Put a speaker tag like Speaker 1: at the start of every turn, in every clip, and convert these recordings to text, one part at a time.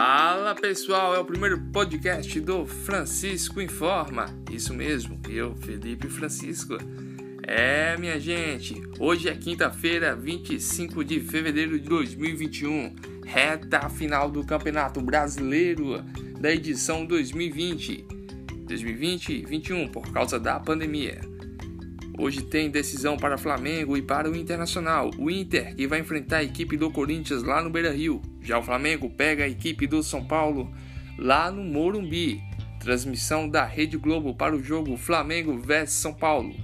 Speaker 1: Fala pessoal, é o primeiro podcast do Francisco Informa. Isso mesmo, eu, Felipe Francisco. É, minha gente, hoje é quinta-feira, 25 de fevereiro de 2021, reta final do Campeonato Brasileiro da edição 2020. 2020-21 por causa da pandemia. Hoje tem decisão para Flamengo e para o Internacional. O Inter que vai enfrentar a equipe do Corinthians lá no Beira-Rio. Já o Flamengo pega a equipe do São Paulo lá no Morumbi. Transmissão da Rede Globo para o jogo Flamengo vs São Paulo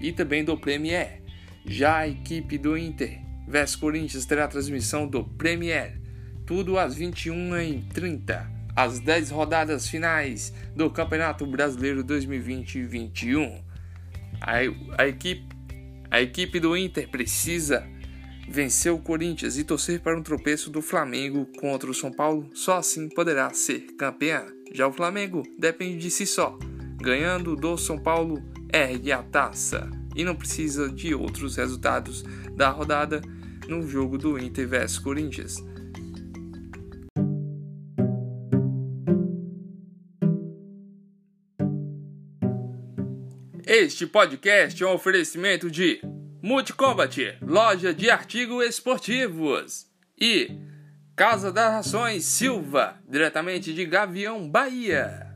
Speaker 1: e também do Premier. Já a equipe do Inter vs Corinthians terá transmissão do Premier. Tudo às 21h30. As 10 rodadas finais do Campeonato Brasileiro 2020-21. A, a, equipe, a equipe do Inter precisa vencer o Corinthians e torcer para um tropeço do Flamengo contra o São Paulo, só assim poderá ser campeã. Já o Flamengo depende de si só. Ganhando do São Paulo, ergue a taça e não precisa de outros resultados da rodada no jogo do Inter vs Corinthians. Este podcast é um oferecimento de Multicombat, loja de artigos esportivos, e Casa das Rações Silva, diretamente de Gavião, Bahia.